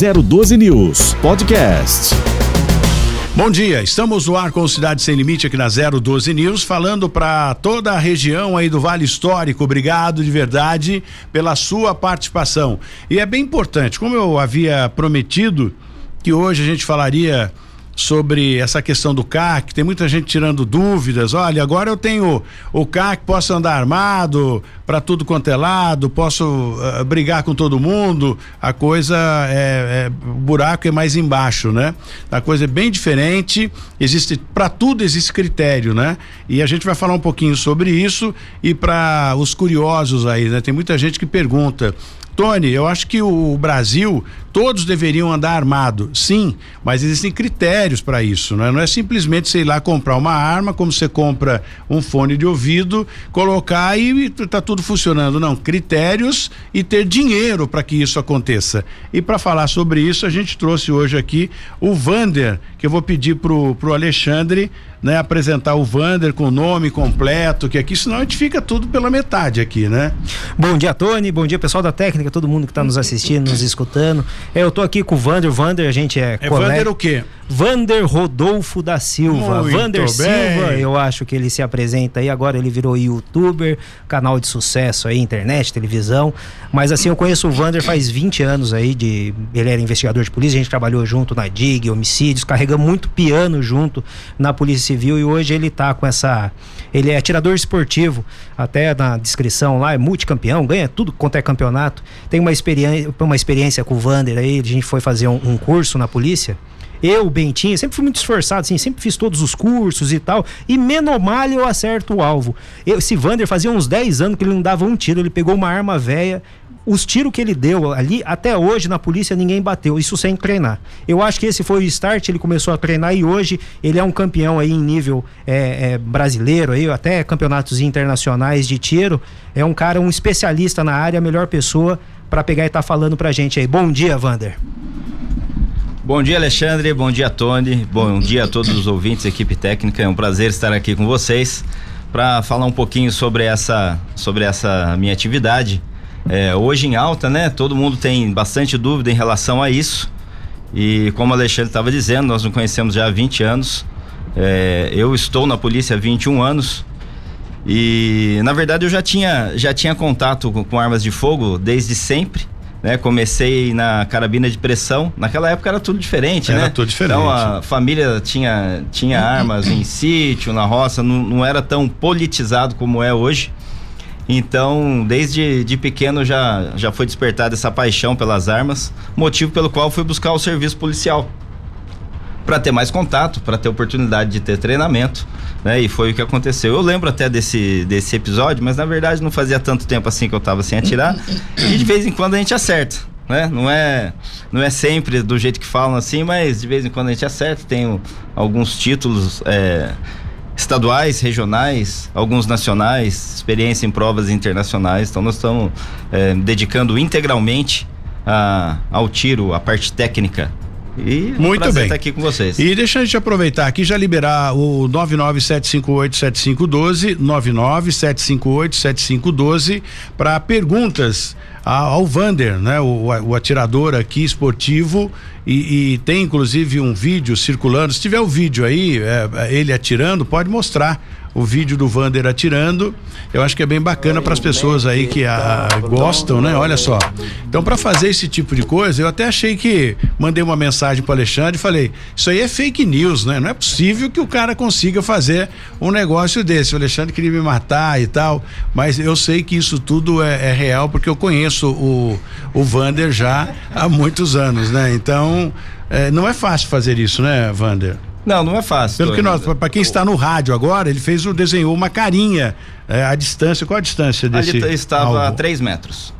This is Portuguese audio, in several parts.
012 News Podcast. Bom dia, estamos no ar com Cidade Sem Limite aqui na 012 News, falando para toda a região aí do Vale Histórico. Obrigado de verdade pela sua participação. E é bem importante, como eu havia prometido, que hoje a gente falaria sobre essa questão do CAC, tem muita gente tirando dúvidas. Olha, agora eu tenho o CAC, posso andar armado para tudo quanto é lado, posso uh, brigar com todo mundo. A coisa é, é, o buraco é mais embaixo, né? A coisa é bem diferente. Existe para tudo existe critério, né? E a gente vai falar um pouquinho sobre isso e para os curiosos aí, né? Tem muita gente que pergunta Tony, eu acho que o Brasil, todos deveriam andar armado, sim, mas existem critérios para isso, né? não é simplesmente ir lá comprar uma arma, como você compra um fone de ouvido, colocar e tá tudo funcionando. Não, critérios e ter dinheiro para que isso aconteça. E para falar sobre isso, a gente trouxe hoje aqui o Vander, que eu vou pedir pro, pro Alexandre né, apresentar o Vander com o nome completo, que aqui senão a gente fica tudo pela metade aqui, né? Bom dia, Tony, bom dia pessoal da técnica, todo mundo que está nos assistindo, nos escutando. É, eu tô aqui com o Vander, Vander, a gente é, é colega. Vander o quê? Vander Rodolfo da Silva. Muito Vander bem. Silva, eu acho que ele se apresenta aí, agora ele virou youtuber, canal de sucesso aí, internet, televisão. Mas assim, eu conheço o Vander faz 20 anos aí, de, ele era investigador de polícia, a gente trabalhou junto na DIG, homicídios, muito piano junto na Polícia Civil e hoje ele tá com essa. Ele é atirador esportivo, até na descrição lá, é multicampeão, ganha tudo quanto é campeonato. Tem uma experiência, uma experiência com o Vander aí, a gente foi fazer um, um curso na polícia. Eu, Bentinho, sempre fui muito esforçado, assim, sempre fiz todos os cursos e tal. E menomalha eu acerto o alvo. Eu, esse Vander fazia uns 10 anos que ele não dava um tiro, ele pegou uma arma velha. Os tiros que ele deu ali, até hoje na polícia ninguém bateu, isso sem treinar. Eu acho que esse foi o start, ele começou a treinar e hoje ele é um campeão aí em nível é, é, brasileiro, aí, até campeonatos internacionais de tiro. É um cara, um especialista na área, a melhor pessoa para pegar e estar tá falando pra gente aí. Bom dia, Vander. Bom dia, Alexandre. Bom dia, Tony. Bom dia a todos os ouvintes, equipe técnica. É um prazer estar aqui com vocês para falar um pouquinho sobre essa, sobre essa minha atividade. É, hoje em alta, né? Todo mundo tem bastante dúvida em relação a isso. E como o Alexandre estava dizendo, nós nos conhecemos já há 20 anos. É, eu estou na polícia há 21 anos. E na verdade eu já tinha, já tinha contato com, com armas de fogo desde sempre né? Comecei na carabina de pressão. Naquela época era tudo diferente, era né? Era tudo diferente. Então a família tinha, tinha armas em sítio, na roça, não, não era tão politizado como é hoje. Então, desde de pequeno já, já foi despertada essa paixão pelas armas, motivo pelo qual fui buscar o serviço policial para ter mais contato, para ter oportunidade de ter treinamento, né? E foi o que aconteceu. Eu lembro até desse, desse episódio, mas na verdade não fazia tanto tempo assim que eu tava sem atirar. e de vez em quando a gente acerta. Né? Não é não é sempre do jeito que falam assim, mas de vez em quando a gente acerta. Tenho alguns títulos é, estaduais, regionais, alguns nacionais, experiência em provas internacionais. Então nós estamos é, dedicando integralmente a, ao tiro, a parte técnica e muito bem. estar aqui com vocês. E deixa a gente aproveitar aqui já liberar o 997587512, 997587512 para perguntas ao Vander, né? O, o atirador aqui esportivo e, e, tem inclusive um vídeo circulando. Se tiver o vídeo aí, é, ele atirando, pode mostrar o vídeo do Vander atirando. Eu acho que é bem bacana para as pessoas aí que a, a, gostam, né? Olha só. Então, para fazer esse tipo de coisa, eu até achei que mandei uma mensagem para Alexandre e falei: Isso aí é fake news, né? Não é possível que o cara consiga fazer um negócio desse. O Alexandre queria me matar e tal, mas eu sei que isso tudo é, é real porque eu conheço o, o Vander já há muitos anos, né? Então, é, não é fácil fazer isso, né, Vander? Não, não é fácil. Pelo que nós, para quem está no rádio agora, ele fez o desenhou uma carinha é, a distância. Qual a distância desse? Ali estava alvo? a 3 metros.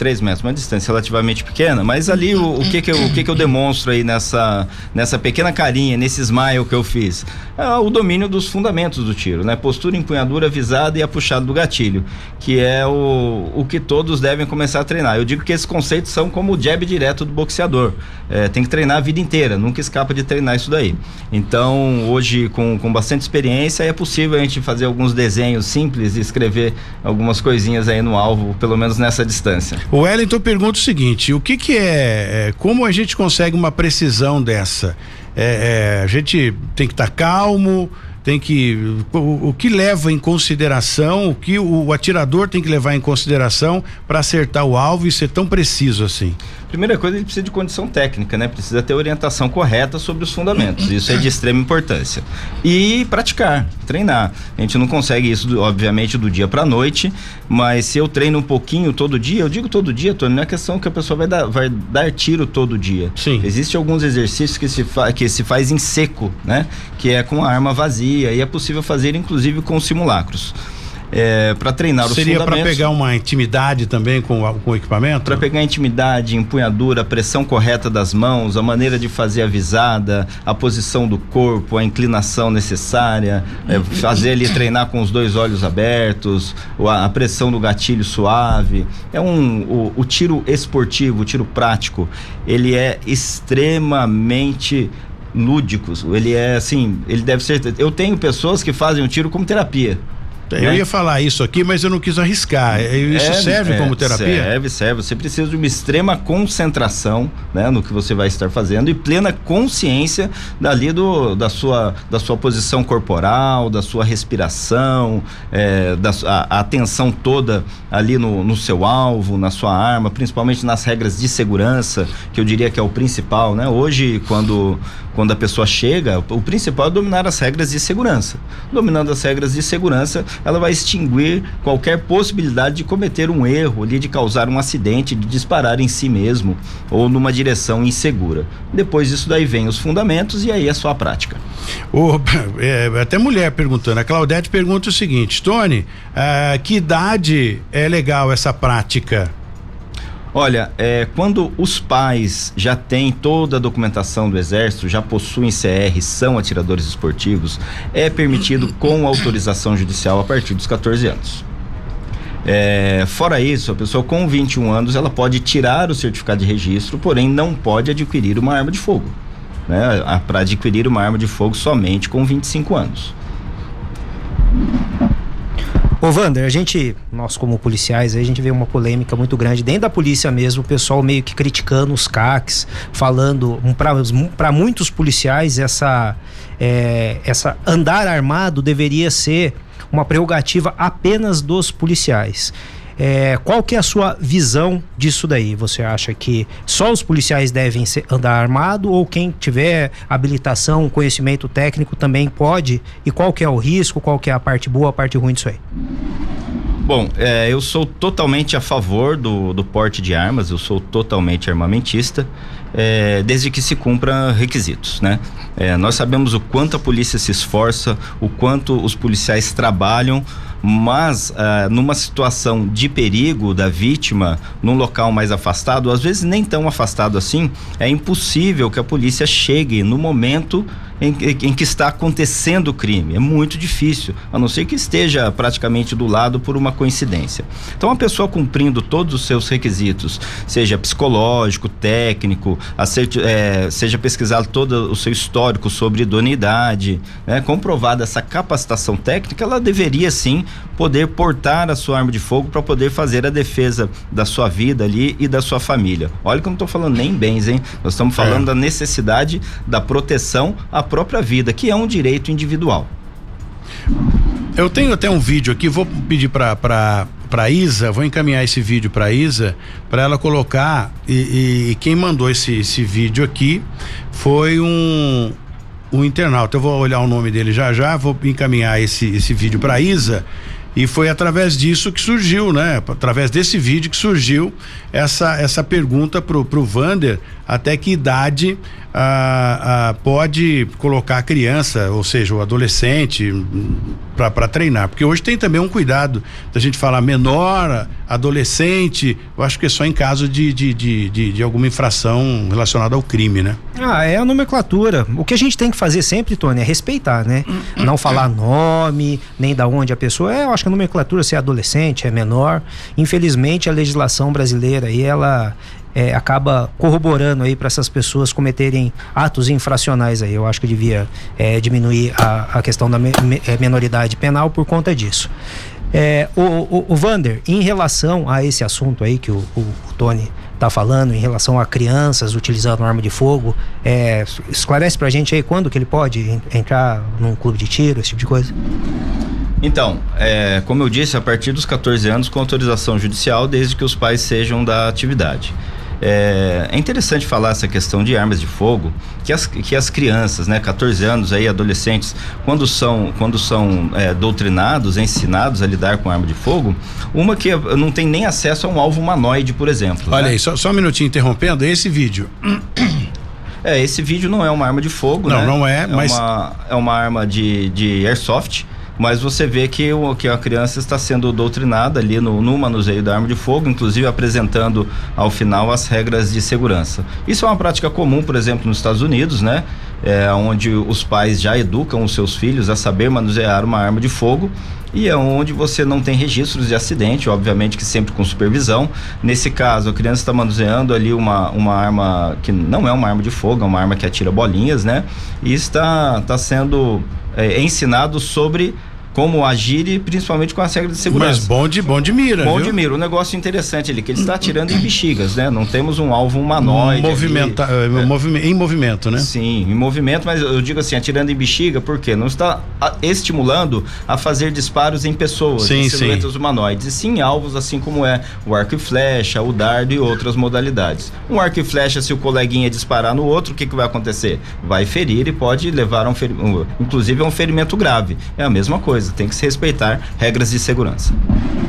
3 metros, uma distância relativamente pequena, mas ali o, o, que que eu, o que que eu demonstro aí nessa, nessa pequena carinha, nesse smile que eu fiz? É o domínio dos fundamentos do tiro, né? Postura, empunhadura, visada e a puxada do gatilho, que é o, o que todos devem começar a treinar. Eu digo que esses conceitos são como o jab direto do boxeador. É, tem que treinar a vida inteira, nunca escapa de treinar isso daí. Então, hoje, com, com bastante experiência, é possível a gente fazer alguns desenhos simples e escrever algumas coisinhas aí no alvo, pelo menos nessa distância. O Wellington pergunta o seguinte: o que, que é, é como a gente consegue uma precisão dessa? É, é, a gente tem que estar tá calmo, tem que o, o, que leva em consideração, o que o, o atirador tem que levar em consideração para acertar o alvo e ser tão preciso assim. Primeira coisa, ele precisa de condição técnica, né? Precisa ter orientação correta sobre os fundamentos. Isso é de extrema importância. E praticar, treinar. A gente não consegue isso, obviamente, do dia para noite, mas se eu treino um pouquinho todo dia, eu digo todo dia, Tony, não é questão que a pessoa vai dar, vai dar tiro todo dia. Sim. Existem alguns exercícios que se, que se faz em seco, né? Que é com a arma vazia e é possível fazer, inclusive, com simulacros é, para treinar os Seria fundamentos. Seria para pegar uma intimidade também com, com o equipamento? Para pegar intimidade, empunhadura, pressão correta das mãos, a maneira de fazer a visada, a posição do corpo, a inclinação necessária, é, fazer ali treinar com os dois olhos abertos, a, a pressão do gatilho suave. É um o, o tiro esportivo, o tiro prático, ele é extremamente lúdico. Ele é assim, ele deve ser. Eu tenho pessoas que fazem o tiro como terapia. Eu né? ia falar isso aqui, mas eu não quis arriscar. Isso é, serve é, como terapia? Serve, serve. Você precisa de uma extrema concentração né, no que você vai estar fazendo e plena consciência dali do, da, sua, da sua posição corporal, da sua respiração, é, da a, a, atenção toda ali no, no seu alvo, na sua arma, principalmente nas regras de segurança, que eu diria que é o principal. Né? Hoje, quando, quando a pessoa chega, o principal é dominar as regras de segurança. Dominando as regras de segurança, ela vai extinguir qualquer possibilidade de cometer um erro de causar um acidente, de disparar em si mesmo ou numa direção insegura. Depois disso daí vem os fundamentos e aí a sua prática. O, é, até mulher perguntando, a Claudete pergunta o seguinte, Tony, uh, que idade é legal essa prática? Olha, é, quando os pais já têm toda a documentação do Exército, já possuem CR, são atiradores esportivos, é permitido com autorização judicial a partir dos 14 anos. É, fora isso, a pessoa com 21 anos ela pode tirar o certificado de registro, porém não pode adquirir uma arma de fogo. Né? Para adquirir uma arma de fogo somente com 25 anos. Ô Vander, a gente, nós como policiais, a gente vê uma polêmica muito grande dentro da polícia mesmo, o pessoal meio que criticando os CACs, falando para muitos policiais essa, é, essa andar armado deveria ser uma prerrogativa apenas dos policiais. É, qual que é a sua visão disso daí? Você acha que só os policiais devem ser, andar armado ou quem tiver habilitação, conhecimento técnico também pode? E qual que é o risco, qual que é a parte boa, a parte ruim disso aí? Bom, é, eu sou totalmente a favor do, do porte de armas, eu sou totalmente armamentista, é, desde que se cumpra requisitos, né? É, nós sabemos o quanto a polícia se esforça, o quanto os policiais trabalham mas uh, numa situação de perigo da vítima, num local mais afastado, às vezes nem tão afastado assim, é impossível que a polícia chegue no momento em, em, que está acontecendo o crime. É muito difícil, a não ser que esteja praticamente do lado por uma coincidência. Então, a pessoa cumprindo todos os seus requisitos, seja psicológico, técnico, é, seja pesquisado todo o seu histórico sobre idoneidade, né, comprovada essa capacitação técnica, ela deveria sim poder portar a sua arma de fogo para poder fazer a defesa da sua vida ali e da sua família. Olha que eu não estou falando nem bens, hein? Nós estamos falando é. da necessidade da proteção à própria vida, que é um direito individual. Eu tenho até um vídeo aqui, vou pedir para para Isa, vou encaminhar esse vídeo para Isa, para ela colocar e, e, quem mandou esse, esse vídeo aqui foi um um internauta. Eu vou olhar o nome dele já já, vou encaminhar esse esse vídeo para Isa. E foi através disso que surgiu, né? Através desse vídeo que surgiu essa essa pergunta pro pro Vander, até que idade ah, ah, pode colocar a criança, ou seja, o adolescente, para treinar. Porque hoje tem também um cuidado da gente falar menor, adolescente, eu acho que é só em caso de, de, de, de, de alguma infração relacionada ao crime, né? Ah, é a nomenclatura. O que a gente tem que fazer sempre, Tony, é respeitar, né? Não falar nome, nem da onde a pessoa é. Eu acho que a nomenclatura, se é adolescente, é menor. Infelizmente, a legislação brasileira aí, ela é, acaba corroborando aí para essas pessoas cometerem atos infracionais aí. Eu acho que devia é, diminuir a, a questão da me, me, é, menoridade penal por conta disso. É, o, o, o Vander, em relação a esse assunto aí que o, o, o Tony está falando, em relação a crianças utilizando arma de fogo, é, esclarece pra gente aí quando que ele pode entrar num clube de tiro, esse tipo de coisa? Então, é, como eu disse, a partir dos 14 anos com autorização judicial, desde que os pais sejam da atividade. É, é, interessante falar essa questão de armas de fogo, que as, que as crianças, né, 14 anos aí, adolescentes, quando são, quando são é, doutrinados, ensinados a lidar com arma de fogo, uma que não tem nem acesso a um alvo humanoide, por exemplo. Olha né? aí, só, só um minutinho interrompendo, esse vídeo. É, esse vídeo não é uma arma de fogo, não, né? Não, é, é mas. Uma, é uma arma de, de airsoft mas você vê que, o, que a criança está sendo doutrinada ali no, no manuseio da arma de fogo, inclusive apresentando ao final as regras de segurança. Isso é uma prática comum, por exemplo, nos Estados Unidos, né? É, onde os pais já educam os seus filhos a saber manusear uma arma de fogo e é onde você não tem registros de acidente, obviamente que sempre com supervisão. Nesse caso, a criança está manuseando ali uma, uma arma que não é uma arma de fogo, é uma arma que atira bolinhas, né? E está, está sendo é, ensinado sobre como agir e principalmente com as regras de segurança. Mas bom de, bom de mira, Bom viu? de mira. Um negócio interessante ali, que ele está atirando em bexigas, né? Não temos um alvo humanoide. Movimenta, ali, é, em movimento, né? Sim, em movimento, mas eu digo assim, atirando em bexiga, porque não está estimulando a fazer disparos em pessoas, sim, em silhuetas sim. humanoides, e sim alvos, assim como é o arco e flecha, o dardo e outras modalidades. Um arco e flecha, se o coleguinha disparar no outro, o que, que vai acontecer? Vai ferir e pode levar a um ferimento, inclusive a um ferimento grave. É a mesma coisa tem que se respeitar regras de segurança.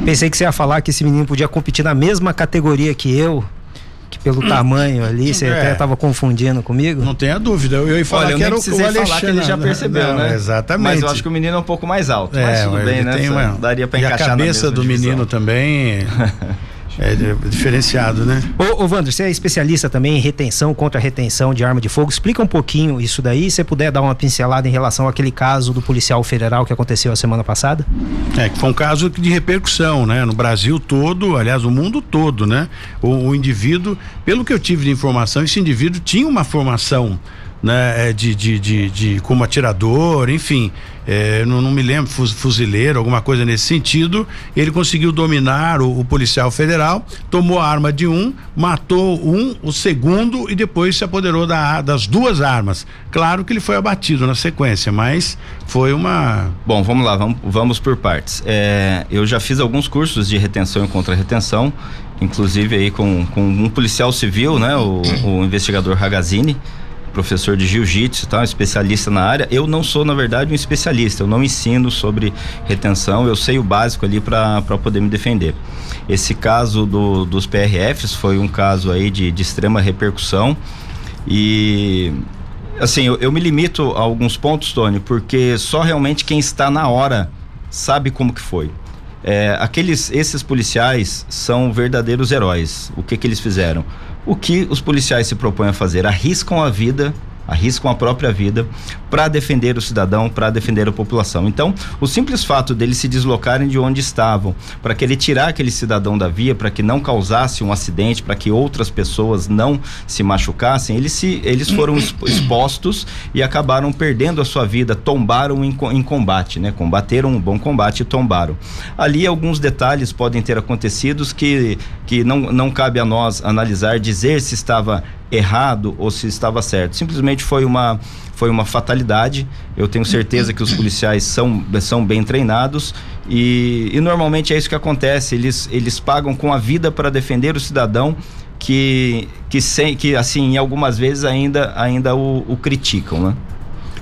Pensei que você ia falar que esse menino podia competir na mesma categoria que eu, que pelo tamanho ali, você é. até estava confundindo comigo. Não tenha dúvida. Eu ia falar Olha, que era o Alexandre. falar que ele já percebeu, não, né? Exatamente. Mas eu acho que o menino é um pouco mais alto. É, mas tudo bem, né? Uma... Daria para encaixar na a cabeça do divisão. menino também. É diferenciado, né? Ô, ô Wander, você é especialista também em retenção contra retenção de arma de fogo. Explica um pouquinho isso daí, se você puder dar uma pincelada em relação àquele caso do policial federal que aconteceu a semana passada. É, que foi um caso de repercussão, né? No Brasil todo, aliás, o mundo todo, né? O, o indivíduo, pelo que eu tive de informação, esse indivíduo tinha uma formação né, de, de, de, de, como atirador, enfim, é, não, não, me lembro, fuzileiro, alguma coisa nesse sentido. Ele conseguiu dominar o, o, policial federal, tomou a arma de um, matou um, o segundo e depois se apoderou da, das duas armas. Claro que ele foi abatido na sequência, mas foi uma. Bom, vamos lá, vamos, vamos por partes. É, eu já fiz alguns cursos de retenção e contra-retenção, inclusive aí com, com um policial civil, né, o, o investigador Ragazini professor de jiu-jitsu, tá? especialista na área. Eu não sou, na verdade, um especialista. Eu não ensino sobre retenção. Eu sei o básico ali para poder me defender. Esse caso do, dos PRFs foi um caso aí de, de extrema repercussão e assim eu, eu me limito a alguns pontos, Tony, porque só realmente quem está na hora sabe como que foi. É, aqueles, esses policiais são verdadeiros heróis. O que que eles fizeram? O que os policiais se propõem a fazer? Arriscam a vida arriscam a própria vida para defender o cidadão, para defender a população. Então, o simples fato deles se deslocarem de onde estavam, para que ele tirar aquele cidadão da via, para que não causasse um acidente, para que outras pessoas não se machucassem, eles, se, eles foram expostos e acabaram perdendo a sua vida, tombaram em, em combate, né? Combateram um bom combate e tombaram. Ali alguns detalhes podem ter acontecido que, que não, não cabe a nós analisar, dizer se estava errado ou se estava certo. Simplesmente foi uma foi uma fatalidade. Eu tenho certeza que os policiais são, são bem treinados e, e normalmente é isso que acontece. Eles, eles pagam com a vida para defender o cidadão que, que, sem, que assim, algumas vezes ainda, ainda o, o criticam, né?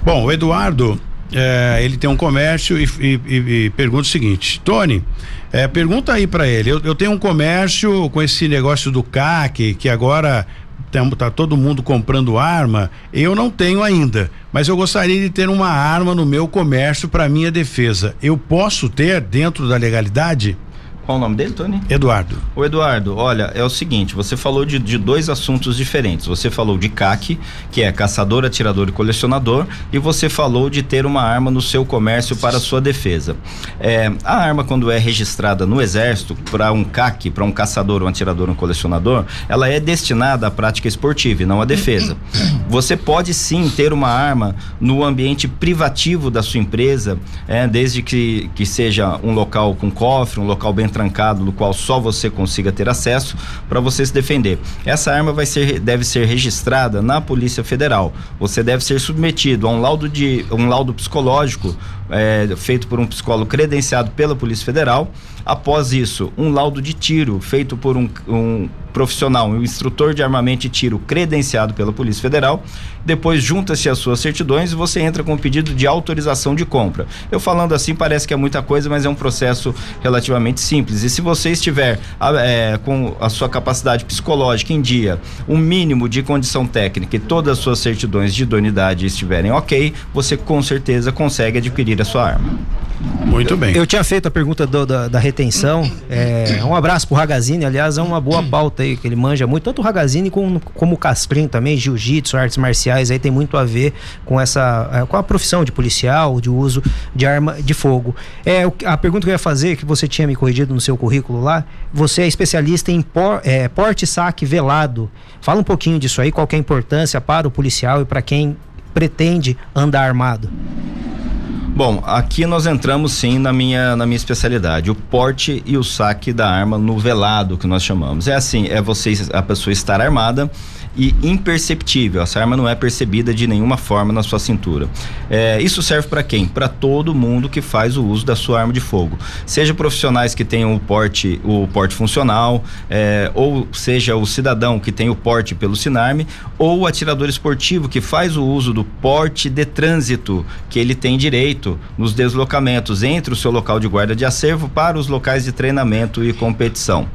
Bom, o Eduardo, é, ele tem um comércio e, e, e, pergunta o seguinte, Tony, é, pergunta aí para ele, eu, eu, tenho um comércio com esse negócio do CAC, que agora tá todo mundo comprando arma, eu não tenho ainda, mas eu gostaria de ter uma arma no meu comércio para minha defesa. Eu posso ter dentro da legalidade? Qual o nome dele, Tony? Eduardo. O Eduardo, olha, é o seguinte, você falou de, de dois assuntos diferentes. Você falou de CAC, que é caçador, atirador e colecionador, e você falou de ter uma arma no seu comércio para sua defesa. É, a arma, quando é registrada no Exército, para um CAC, para um caçador, um atirador, um colecionador, ela é destinada à prática esportiva e não à defesa. Você pode sim ter uma arma no ambiente privativo da sua empresa, é, desde que, que seja um local com cofre, um local bem trancado, no qual só você consiga ter acesso para você se defender. Essa arma vai ser, deve ser registrada na Polícia Federal. Você deve ser submetido a um laudo de um laudo psicológico é, feito por um psicólogo credenciado pela Polícia Federal. Após isso, um laudo de tiro feito por um, um profissional, um instrutor de armamento e tiro credenciado pela Polícia Federal. Depois junta-se as suas certidões e você entra com um pedido de autorização de compra. Eu falando assim parece que é muita coisa, mas é um processo relativamente simples. E se você estiver é, com a sua capacidade psicológica em dia, um mínimo de condição técnica e todas as suas certidões de idoneidade estiverem ok, você com certeza consegue adquirir a sua arma. Muito bem. Eu tinha feito a pergunta do, da, da, retenção. É, um abraço pro Ragazine, aliás, é uma boa pauta aí, que ele manja muito, tanto o Ragazine como, como o Castrin também, jiu-jitsu, artes marciais, aí tem muito a ver com essa, é, com a profissão de policial, de uso de arma de fogo. É, a pergunta que eu ia fazer, que você tinha me corrigido no seu currículo lá, você é especialista em por, é, porte saque velado. Fala um pouquinho disso aí, qual é a importância para o policial e para quem pretende andar armado. Bom, aqui nós entramos sim na minha, na minha especialidade, o porte e o saque da arma no velado, que nós chamamos. É assim, é você, a pessoa estar armada e imperceptível. Essa arma não é percebida de nenhuma forma na sua cintura. É, isso serve para quem? Para todo mundo que faz o uso da sua arma de fogo. Seja profissionais que tenham o porte, o porte funcional, é, ou seja o cidadão que tem o porte pelo Sinarme, ou o atirador esportivo que faz o uso do porte de trânsito que ele tem direito nos deslocamentos entre o seu local de guarda de acervo para os locais de treinamento e competição.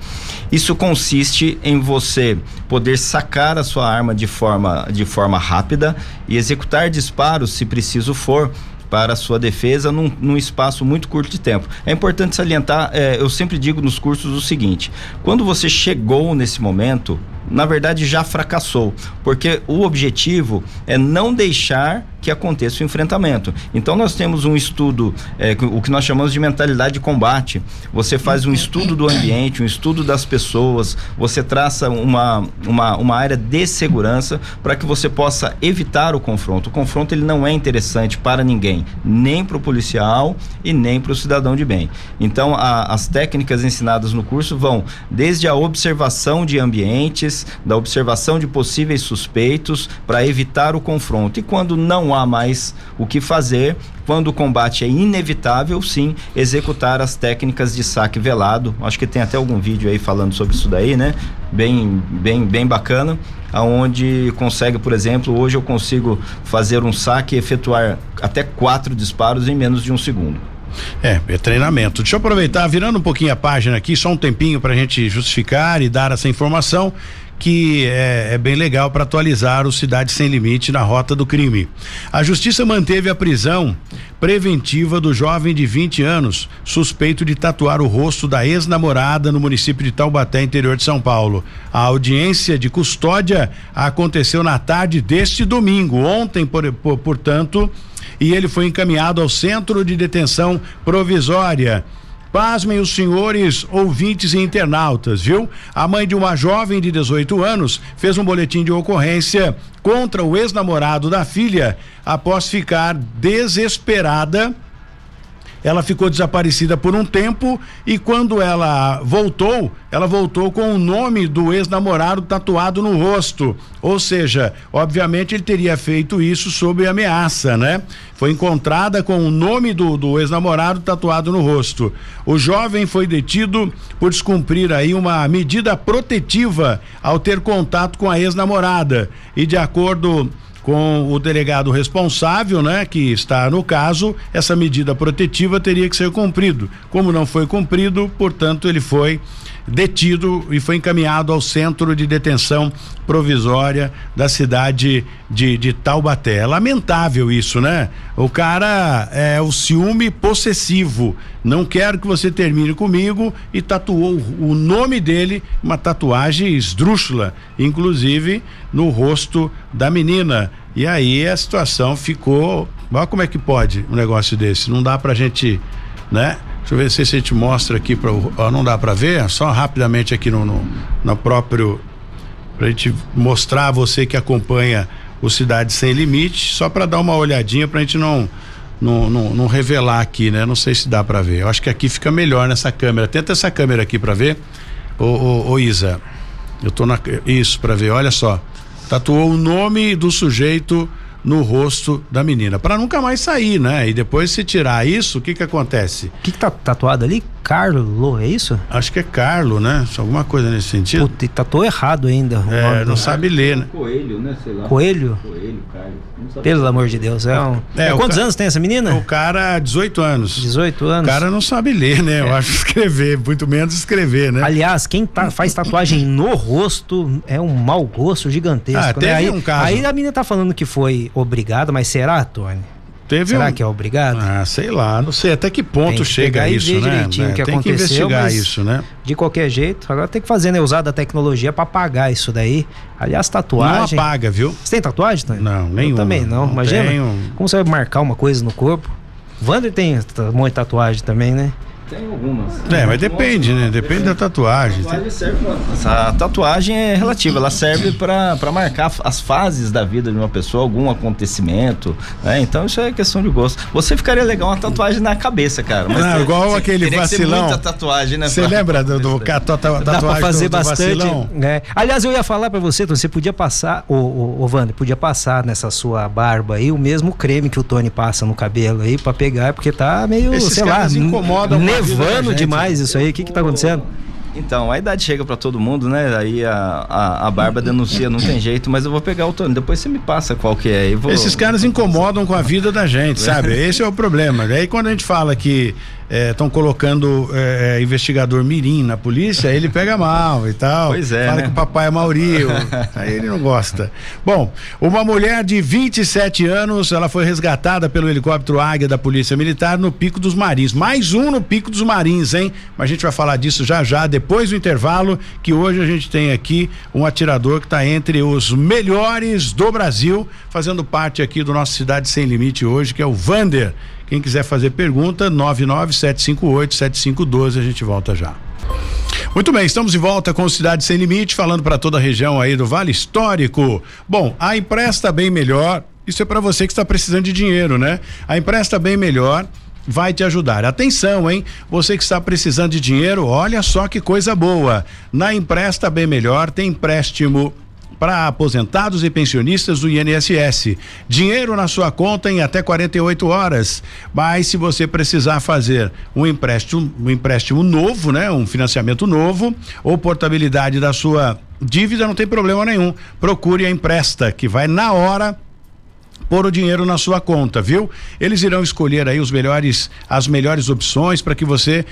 Isso consiste em você poder sacar a sua arma de forma, de forma rápida e executar disparos, se preciso for, para a sua defesa num, num, espaço muito curto de tempo. É importante salientar, é, eu sempre digo nos cursos o seguinte: quando você chegou nesse momento, na verdade já fracassou, porque o objetivo é não deixar que aconteça o enfrentamento. Então nós temos um estudo, é, o que nós chamamos de mentalidade de combate. Você faz um estudo do ambiente, um estudo das pessoas, você traça uma, uma, uma área de segurança para que você possa evitar o confronto. O confronto ele não é interessante para ninguém, nem para o policial e nem para o cidadão de bem. Então a, as técnicas ensinadas no curso vão desde a observação de ambientes, da observação de possíveis suspeitos para evitar o confronto. E quando não há mais o que fazer, quando o combate é inevitável, sim, executar as técnicas de saque velado. Acho que tem até algum vídeo aí falando sobre isso daí, né? Bem, bem, bem bacana. Aonde consegue, por exemplo, hoje eu consigo fazer um saque e efetuar até quatro disparos em menos de um segundo. É, é treinamento. Deixa eu aproveitar, virando um pouquinho a página aqui, só um tempinho para a gente justificar e dar essa informação que é, é bem legal para atualizar o Cidade Sem Limite na rota do crime. A justiça manteve a prisão preventiva do jovem de 20 anos, suspeito de tatuar o rosto da ex-namorada no município de Taubaté, interior de São Paulo. A audiência de custódia aconteceu na tarde deste domingo, ontem, por, por, portanto, e ele foi encaminhado ao centro de detenção provisória. Pasmem os senhores ouvintes e internautas, viu? A mãe de uma jovem de 18 anos fez um boletim de ocorrência contra o ex-namorado da filha após ficar desesperada ela ficou desaparecida por um tempo e quando ela voltou, ela voltou com o nome do ex-namorado tatuado no rosto. Ou seja, obviamente ele teria feito isso sob ameaça, né? Foi encontrada com o nome do, do ex-namorado tatuado no rosto. O jovem foi detido por descumprir aí uma medida protetiva ao ter contato com a ex-namorada. E de acordo com o delegado responsável, né, que está no caso, essa medida protetiva teria que ser cumprido. Como não foi cumprido, portanto, ele foi detido e foi encaminhado ao centro de detenção provisória da cidade de, de Taubaté. É lamentável isso, né? O cara é o ciúme possessivo. Não quero que você termine comigo e tatuou o nome dele, uma tatuagem esdrúxula, inclusive no rosto da menina. E aí a situação ficou. Olha como é que pode um negócio desse. Não dá pra gente, né? Deixa eu ver se a gente mostra aqui para não dá para ver, só rapidamente aqui no, no, no próprio para a gente mostrar a você que acompanha o Cidade Sem Limite, só para dar uma olhadinha para a gente não, não, não, não, revelar aqui, né? Não sei se dá para ver. Eu acho que aqui fica melhor nessa câmera. Tenta essa câmera aqui para ver. Ô, ô, ô, Isa, eu tô na. Isso, para ver, olha só. Tatuou o nome do sujeito no rosto da menina, para nunca mais sair, né? E depois se tirar isso, o que que acontece? O que que tá tatuado ali? Carlo, é isso? Acho que é Carlo, né? Alguma coisa nesse sentido. Puta, tatuou errado ainda. É, não sabe ler, né? Coelho, né? Sei lá. Coelho? Coelho, Carlos. Pelo amor de Deus. É, um... É, é o quantos ca- anos tem essa menina? O cara, 18 anos. 18 O anos. cara não sabe ler, né? Eu acho escrever, muito menos escrever, né? Aliás, quem tá- faz tatuagem no rosto é um mau gosto gigantesco. Ah, né? teve aí, um caso. aí a menina tá falando que foi obrigada, mas será, Tony? Teve Será um... que é obrigado? Ah, sei lá, não sei até que ponto que chega isso, né? É, o que tem que investigar isso, né? De qualquer jeito, agora tem que fazer, né? Usar da tecnologia pra apagar isso daí. Aliás, Não tatuagem. apaga, viu? Você tem tatuagem, Tony? Não, Eu nenhuma. também não. Não Imagina. tenho. Como você vai marcar uma coisa no corpo? Wander tem um monte de tatuagem também, né? Tem algumas. É, mas depende, né? Depende da tatuagem. Tatuagem serve pra- Essa tatuagem é relativa, ela serve para marcar as fases da vida de uma pessoa, algum acontecimento, né? Então isso é questão de gosto. Você ficaria legal uma tatuagem na cabeça, cara. mas Não, igual você aquele teria que ser vacilão. muita tatuagem, né? Você pra- lembra do, do tua- tua- Dá tatuagem pra fazer do, do bastante. vacilão? né? Aliás, eu ia falar pra você, você podia passar, ô, ô, ô Wander, podia passar nessa sua barba aí o mesmo creme que o Tony passa no cabelo aí pra pegar, porque tá meio, Esses sei lá, caras incomodam da nevando gente. demais isso aí. O que que tá acontecendo? Então, a idade chega pra todo mundo, né? Aí a, a, a barba denuncia, não tem jeito, mas eu vou pegar o Tony. Depois você me passa qual que é. vou... Esses caras incomodam com a vida da gente, sabe? Esse é o problema. Aí quando a gente fala que estão colocando é, é, investigador mirim na polícia, ele pega mal e tal. Pois é, Fala né? que o papai é Maurício. aí ele não gosta. Bom, uma mulher de 27 anos, ela foi resgatada pelo helicóptero Águia da Polícia Militar no Pico dos Marins. Mais um no Pico dos Marins, hein? Mas a gente vai falar disso já já, depois do intervalo, que hoje a gente tem aqui um atirador que está entre os melhores do Brasil, fazendo parte aqui do nosso Cidade Sem Limite hoje, que é o Vander. Quem quiser fazer pergunta, 997587512, a gente volta já. Muito bem, estamos de volta com Cidade Sem Limite, falando para toda a região aí do Vale Histórico. Bom, a Empresta Bem Melhor, isso é para você que está precisando de dinheiro, né? A Empresta Bem Melhor vai te ajudar. Atenção, hein? Você que está precisando de dinheiro, olha só que coisa boa. Na Empresta Bem Melhor tem empréstimo para aposentados e pensionistas do INSS. Dinheiro na sua conta em até 48 horas. Mas se você precisar fazer um empréstimo, um empréstimo novo, né, um financiamento novo ou portabilidade da sua dívida, não tem problema nenhum. Procure a Empresta, que vai na hora pôr o dinheiro na sua conta, viu? Eles irão escolher aí os melhores, as melhores opções para que você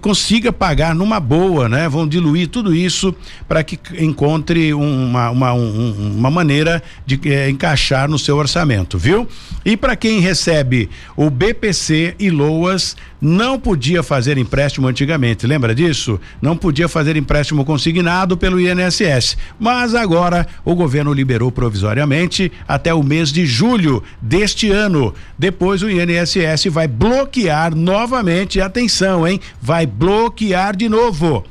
consiga pagar numa boa, né? Vão diluir tudo isso para que encontre uma, uma, um, uma maneira de eh, encaixar no seu orçamento, viu? E para quem recebe o BPC e LOAS, não podia fazer empréstimo antigamente, lembra disso? Não podia fazer empréstimo consignado pelo INSS. Mas agora o governo liberou provisoriamente até o mês de julho deste ano. Depois o INSS vai bloquear novamente, atenção, hein? Vai bloquear de novo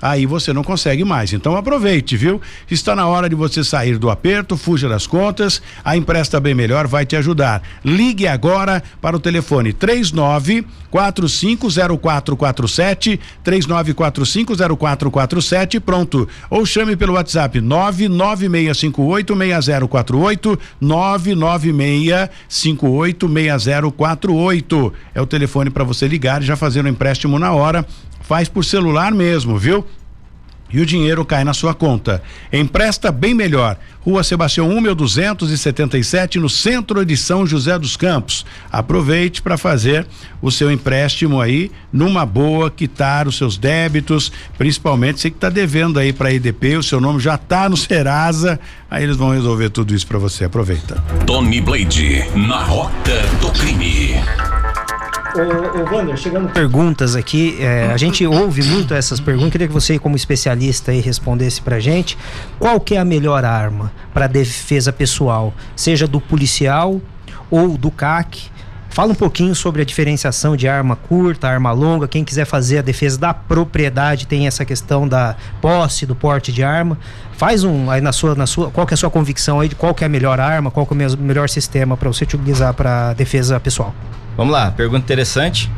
aí você não consegue mais. Então aproveite, viu? Está na hora de você sair do aperto, fuja das contas. A Empresta Bem Melhor vai te ajudar. Ligue agora para o telefone 39 450447 39450447 pronto. Ou chame pelo WhatsApp 996586048 996586048. É o telefone para você ligar e já fazer o empréstimo na hora faz por celular mesmo, viu? E o dinheiro cai na sua conta. Empresta bem melhor. Rua Sebastião 1277, no centro de São José dos Campos. Aproveite para fazer o seu empréstimo aí numa boa, quitar os seus débitos, principalmente você que está devendo aí para a EDP, o seu nome já está no Serasa, aí eles vão resolver tudo isso para você. Aproveita. Tony Blade, na rota do crime. Wander, chegando perguntas aqui, é, a gente ouve muito essas perguntas, queria que você, como especialista aí, respondesse pra gente, qual que é a melhor arma para defesa pessoal, seja do policial ou do CAC, Fala um pouquinho sobre a diferenciação de arma curta, arma longa. Quem quiser fazer a defesa da propriedade tem essa questão da posse, do porte de arma. Faz um aí na sua, na sua, qual que é a sua convicção aí de qual que é a melhor arma, qual que é o melhor sistema para você utilizar para defesa pessoal? Vamos lá, pergunta interessante.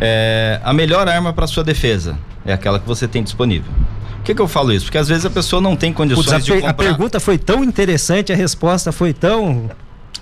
É, a melhor arma para sua defesa é aquela que você tem disponível. Por que, que, eu falo isso? Porque às vezes a pessoa não tem condições Putz, de comprar. A pergunta foi tão interessante, a resposta foi tão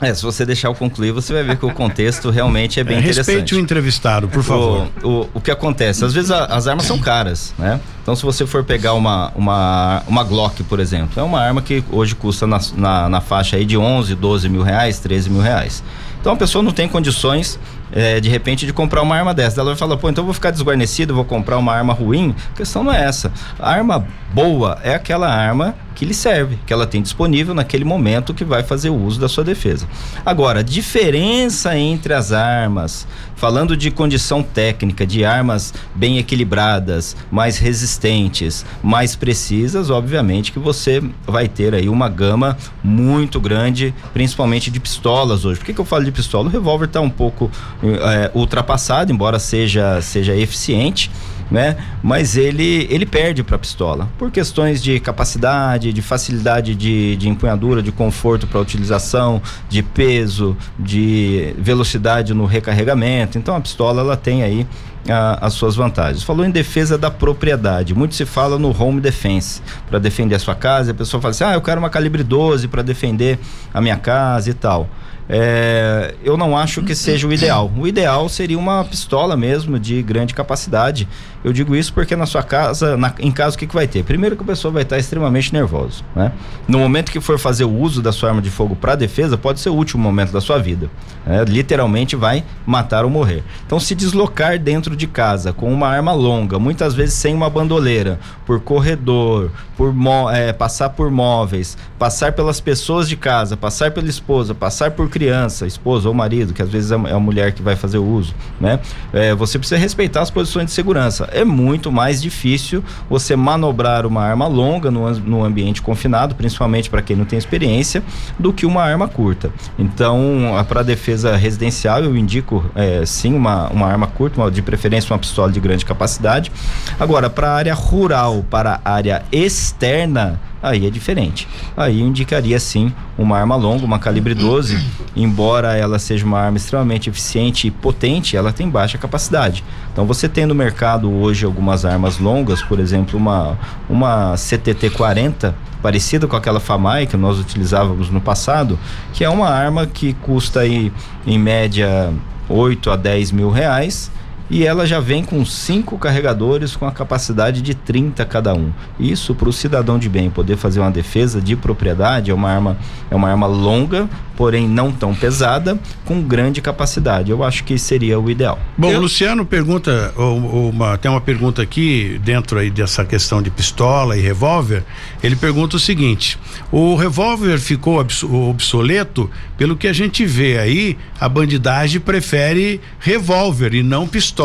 é, se você deixar eu concluir, você vai ver que o contexto realmente é bem é, interessante. Respeite o entrevistado, por favor. O, o, o que acontece? Às vezes a, as armas são caras, né? Então, se você for pegar uma, uma, uma Glock, por exemplo, é uma arma que hoje custa na, na, na faixa aí de 11, 12 mil reais, 13 mil reais. Então, a pessoa não tem condições é, de repente de comprar uma arma dessa. Ela vai falar, pô, então eu vou ficar desguarnecido, vou comprar uma arma ruim. A questão não é essa. A arma boa é aquela arma que lhe serve, que ela tem disponível naquele momento que vai fazer o uso da sua defesa. Agora, diferença entre as armas, falando de condição técnica, de armas bem equilibradas, mais resistentes, mais precisas, obviamente que você vai ter aí uma gama muito grande, principalmente de pistolas hoje. Por que, que eu falo de pistola? O revólver está um pouco é, ultrapassado, embora seja, seja eficiente né? Mas ele, ele perde para a pistola por questões de capacidade, de facilidade de, de empunhadura, de conforto para utilização, de peso, de velocidade no recarregamento. Então a pistola ela tem aí a, as suas vantagens. Falou em defesa da propriedade. Muito se fala no home defense, para defender a sua casa. A pessoa fala assim: ah, eu quero uma calibre 12 para defender a minha casa e tal é, eu não acho que seja o ideal. O ideal seria uma pistola mesmo de grande capacidade. Eu digo isso porque na sua casa, na, em casa, o que, que vai ter? Primeiro que a pessoa vai estar extremamente nervoso. Né? No momento que for fazer o uso da sua arma de fogo para defesa, pode ser o último momento da sua vida. Né? Literalmente vai matar ou morrer. Então, se deslocar dentro de casa com uma arma longa, muitas vezes sem uma bandoleira, por corredor, por é, passar por móveis, passar pelas pessoas de casa, passar pela esposa, passar por criança, esposa ou marido, que às vezes é, é a mulher que vai fazer o uso, né? É, você precisa respeitar as posições de segurança. É muito mais difícil você manobrar uma arma longa no, no ambiente confinado, principalmente para quem não tem experiência, do que uma arma curta. Então, para defesa residencial, eu indico é, sim uma, uma arma curta, uma, de preferência uma pistola de grande capacidade. Agora, para a área rural, para a área externa, aí é diferente. Aí indicaria sim uma arma longa, uma calibre 12, embora ela seja uma arma extremamente eficiente e potente, ela tem baixa capacidade. Então você tem no mercado hoje algumas armas longas, por exemplo, uma uma CTT 40 parecida com aquela FAMAI que nós utilizávamos no passado, que é uma arma que custa aí em média 8 a 10 mil reais e ela já vem com cinco carregadores com a capacidade de 30 cada um. Isso para o cidadão de bem poder fazer uma defesa de propriedade é uma arma é uma arma longa, porém não tão pesada, com grande capacidade. Eu acho que seria o ideal. Bom, Eu... o Luciano pergunta, uma, tem uma pergunta aqui dentro aí dessa questão de pistola e revólver. Ele pergunta o seguinte: o revólver ficou obsoleto pelo que a gente vê aí, a bandidagem prefere revólver e não pistola.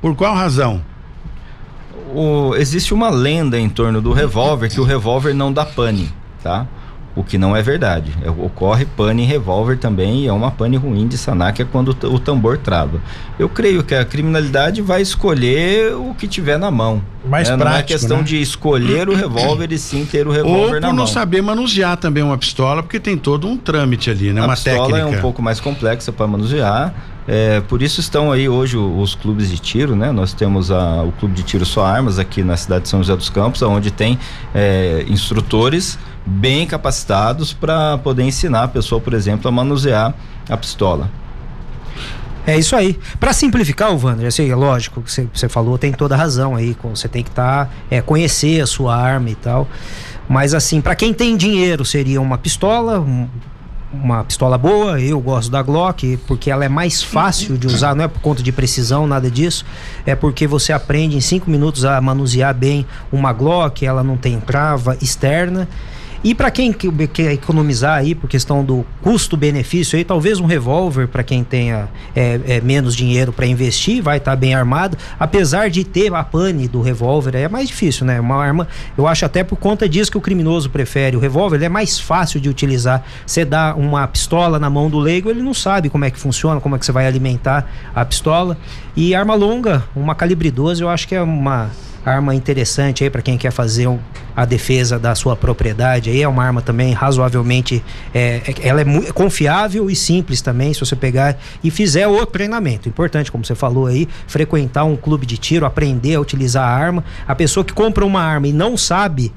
Por qual razão? O, existe uma lenda em torno do revólver que o revólver não dá pane, tá? o que não é verdade. É, ocorre pane em revólver também e é uma pane ruim de sanar, que é quando o tambor trava. Eu creio que a criminalidade vai escolher o que tiver na mão. Mais é, prático, Não é questão né? de escolher o revólver e sim ter o revólver na mão. Ou não saber manusear também uma pistola, porque tem todo um trâmite ali, né? A uma pistola técnica. é um pouco mais complexa para manusear. É, por isso estão aí hoje os clubes de tiro, né? Nós temos a, o Clube de Tiro Só Armas aqui na cidade de São José dos Campos, onde tem é, instrutores bem capacitados para poder ensinar a pessoa, por exemplo, a manusear a pistola. É isso aí. Para simplificar, Wander, assim, é lógico que você falou, tem toda razão aí. Você tem que estar tá, é, conhecer a sua arma e tal. Mas assim, para quem tem dinheiro, seria uma pistola, um, uma pistola boa. Eu gosto da Glock porque ela é mais fácil de usar, não é por conta de precisão, nada disso. É porque você aprende em cinco minutos a manusear bem uma Glock, ela não tem trava externa E para quem quer economizar aí por questão do custo-benefício aí, talvez um revólver para quem tenha é, é, menos dinheiro para investir, vai estar tá bem armado. Apesar de ter a pane do revólver, é mais difícil, né? Uma arma, eu acho até por conta disso que o criminoso prefere. O revólver é mais fácil de utilizar. Você dá uma pistola na mão do leigo, ele não sabe como é que funciona, como é que você vai alimentar a pistola. E arma longa, uma calibre 12, eu acho que é uma arma interessante aí para quem quer fazer um, a defesa da sua propriedade. Aí é uma arma também razoavelmente, é, é ela é muito confiável e simples também se você pegar e fizer o treinamento. Importante, como você falou aí, frequentar um clube de tiro, aprender a utilizar a arma. A pessoa que compra uma arma e não sabe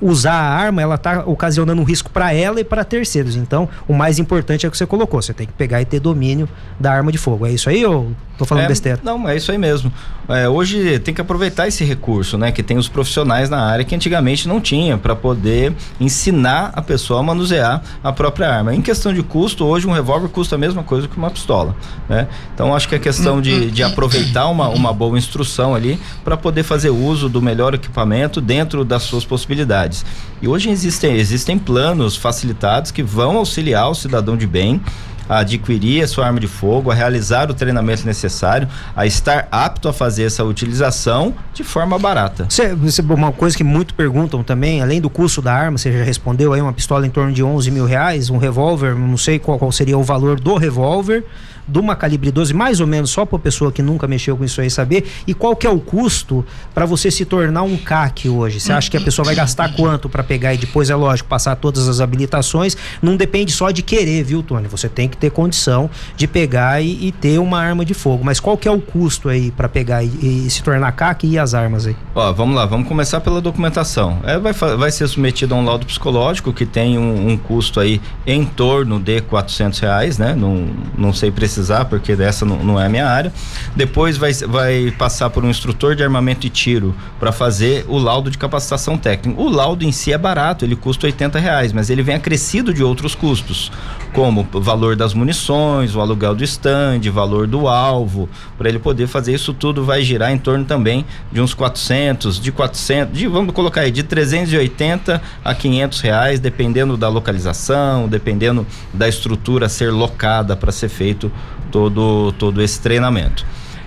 usar a arma, ela está ocasionando um risco para ela e para terceiros. Então, o mais importante é o que você colocou. Você tem que pegar e ter domínio da arma de fogo. É isso aí ou tô falando é, besteira? Não, é isso aí mesmo. É, hoje tem que aproveitar esse recurso, né? Que tem os profissionais na área que antigamente não tinha para poder ensinar a pessoa a manusear a própria arma. Em questão de custo, hoje um revólver custa a mesma coisa que uma pistola, né? Então, acho que é questão de, de aproveitar uma, uma boa instrução ali para poder fazer uso do melhor equipamento dentro das suas possibilidades. E hoje existem, existem planos facilitados que vão auxiliar o cidadão de bem a adquirir a sua arma de fogo, a realizar o treinamento necessário, a estar apto a fazer essa utilização de forma barata. Cê, cê, uma coisa que muito perguntam também, além do custo da arma, você já respondeu aí, uma pistola em torno de 11 mil reais, um revólver, não sei qual, qual seria o valor do revólver, de uma calibre 12, mais ou menos, só para pessoa que nunca mexeu com isso aí saber, e qual que é o custo para você se tornar um CAC hoje? Você acha que a pessoa vai gastar quanto para pegar e depois, é lógico, passar todas as habilitações? Não depende só de querer, viu, Tony? Você tem que ter condição de pegar e, e ter uma arma de fogo. Mas qual que é o custo aí para pegar e, e, se tornar CAC e as armas aí? Ó, vamos lá, vamos começar pela documentação. É, vai, vai ser submetido a um laudo psicológico que tem um, um custo aí em torno de quatrocentos reais, né? Não, não sei precisar precisar, porque dessa não, não é a minha área. Depois vai, vai passar por um instrutor de armamento e tiro para fazer o laudo de capacitação técnica. O laudo em si é barato, ele custa 80 reais, mas ele vem acrescido de outros custos, como o valor das munições, o aluguel do stand, valor do alvo. Para ele poder fazer isso tudo, vai girar em torno também de uns 400, de 400, de, vamos colocar aí, de 380 a 500 reais, dependendo da localização, dependendo da estrutura ser locada para ser feito todo, todo esse treinamento.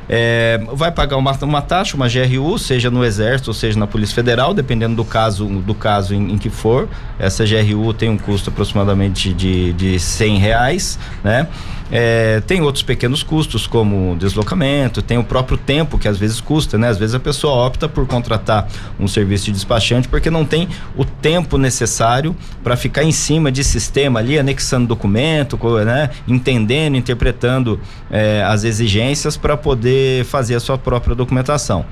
É, vai pagar uma, uma taxa, uma GRU, seja no Exército ou seja na Polícia Federal, dependendo do caso, do caso em, em que for. Essa GRU tem um custo aproximadamente de, de 100 reais, né? É, tem outros pequenos custos, como deslocamento, tem o próprio tempo que às vezes custa, né? Às vezes a pessoa opta por contratar um serviço de despachante porque não tem o tempo necessário para ficar em cima de sistema ali, anexando documento, né? Entendendo, interpretando é, as exigências para poder fazer a sua própria documentação.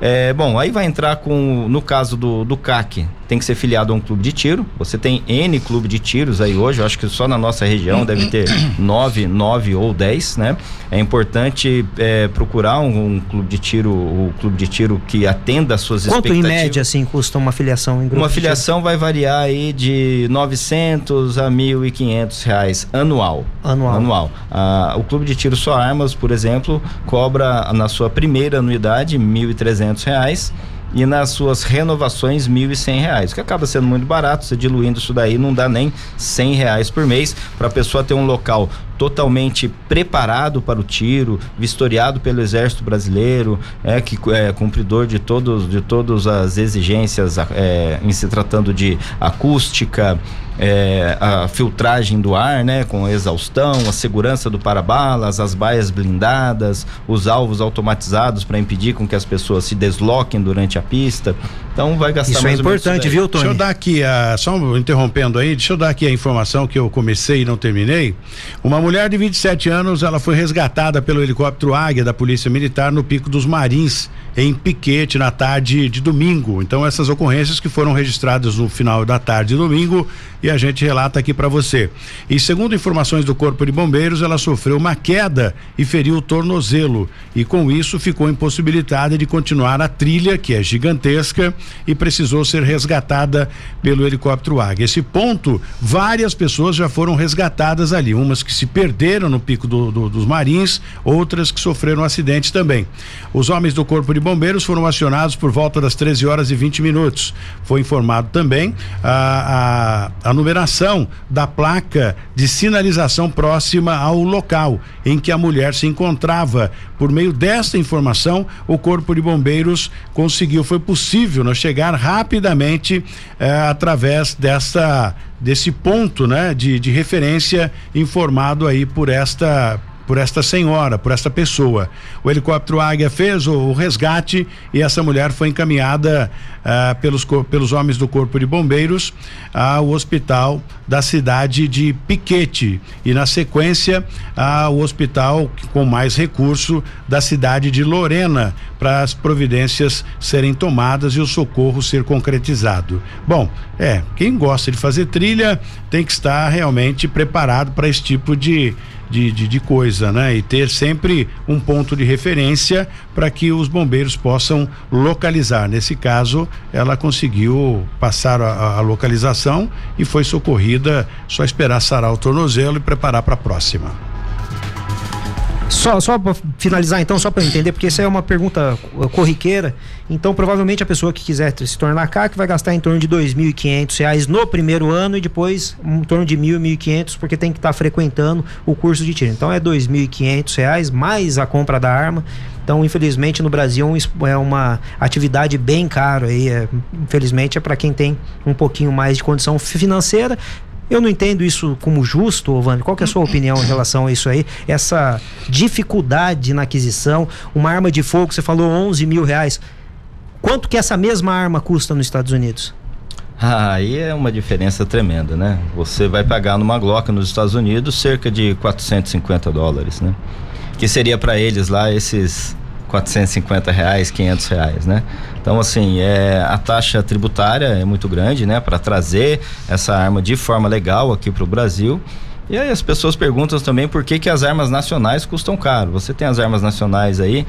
É, bom, aí vai entrar com, no caso do, do CAC, tem que ser filiado a um clube de tiro. Você tem N clube de tiros aí hoje, eu acho que só na nossa região deve ter nove, nove ou dez, né? É importante é, procurar um, um, clube de tiro, o um clube de tiro que atenda às suas Quanto expectativas. Quanto em média, assim, custa uma filiação em grupo Uma filiação vai variar aí de 900 a 1.500 reais anual. Anual. Anual. Ah, o clube de tiro só armas, por exemplo, cobra na sua primeira anuidade 1.300 reais e nas suas renovações R$ reais, que acaba sendo muito barato, você diluindo isso daí não dá nem R$ por mês para a pessoa ter um local totalmente preparado para o tiro, vistoriado pelo Exército Brasileiro, é que é cumpridor de todos de todas as exigências é, em se tratando de acústica, é, a filtragem do ar, né, com exaustão, a segurança do para-balas, as baias blindadas, os alvos automatizados para impedir com que as pessoas se desloquem durante a pista. Então vai gastar isso é mais é importante, viu, Tony? Deixa eu dar aqui a só interrompendo aí, deixa eu dar aqui a informação que eu comecei e não terminei. Uma mulher de 27 anos, ela foi resgatada pelo helicóptero Águia da Polícia Militar no Pico dos Marins em Piquete na tarde de domingo. Então essas ocorrências que foram registradas no final da tarde de domingo e a gente relata aqui para você. E segundo informações do Corpo de Bombeiros, ela sofreu uma queda e feriu o tornozelo e com isso ficou impossibilitada de continuar a trilha, que é gigantesca, e precisou ser resgatada pelo helicóptero Águia. Esse ponto, várias pessoas já foram resgatadas ali, umas que se perderam no pico do, do, dos Marins, outras que sofreram acidentes também. Os homens do Corpo de Bombeiros foram acionados por volta das 13 horas e 20 minutos. Foi informado também a, a, a numeração da placa de sinalização próxima ao local em que a mulher se encontrava. Por meio desta informação, o Corpo de Bombeiros conseguiu, foi possível nós chegar rapidamente eh, através dessa desse ponto, né, de, de referência informado aí por esta por esta senhora, por esta pessoa. O helicóptero Águia fez o, o resgate e essa mulher foi encaminhada ah, pelos, pelos homens do Corpo de Bombeiros ao hospital da cidade de Piquete e na sequência ao hospital com mais recurso da cidade de Lorena para as providências serem tomadas e o socorro ser concretizado. Bom, é, quem gosta de fazer trilha tem que estar realmente preparado para esse tipo de de, de, de coisa, né? E ter sempre um ponto de referência para que os bombeiros possam localizar. Nesse caso, ela conseguiu passar a, a localização e foi socorrida. Só esperar sarar o tornozelo e preparar para a próxima. Só, só para finalizar, então, só para entender, porque isso é uma pergunta corriqueira. Então, provavelmente a pessoa que quiser se tornar CAC vai gastar em torno de R$ 2.500 no primeiro ano e depois em torno de R$ 1.000, porque tem que estar tá frequentando o curso de tiro. Então, é R$ 2.500 mais a compra da arma. Então, infelizmente, no Brasil é uma atividade bem cara aí. É, infelizmente, é para quem tem um pouquinho mais de condição financeira. Eu não entendo isso como justo, Ovani. Qual é a sua opinião em relação a isso aí? Essa dificuldade na aquisição, uma arma de fogo, você falou 11 mil reais. Quanto que essa mesma arma custa nos Estados Unidos? Ah, aí é uma diferença tremenda, né? Você vai pagar numa Glock nos Estados Unidos cerca de 450 dólares, né? Que seria para eles lá esses 450 reais, 500 reais, né? Então, assim, é, a taxa tributária é muito grande, né? Para trazer essa arma de forma legal aqui para o Brasil. E aí as pessoas perguntam também por que, que as armas nacionais custam caro. Você tem as armas nacionais aí,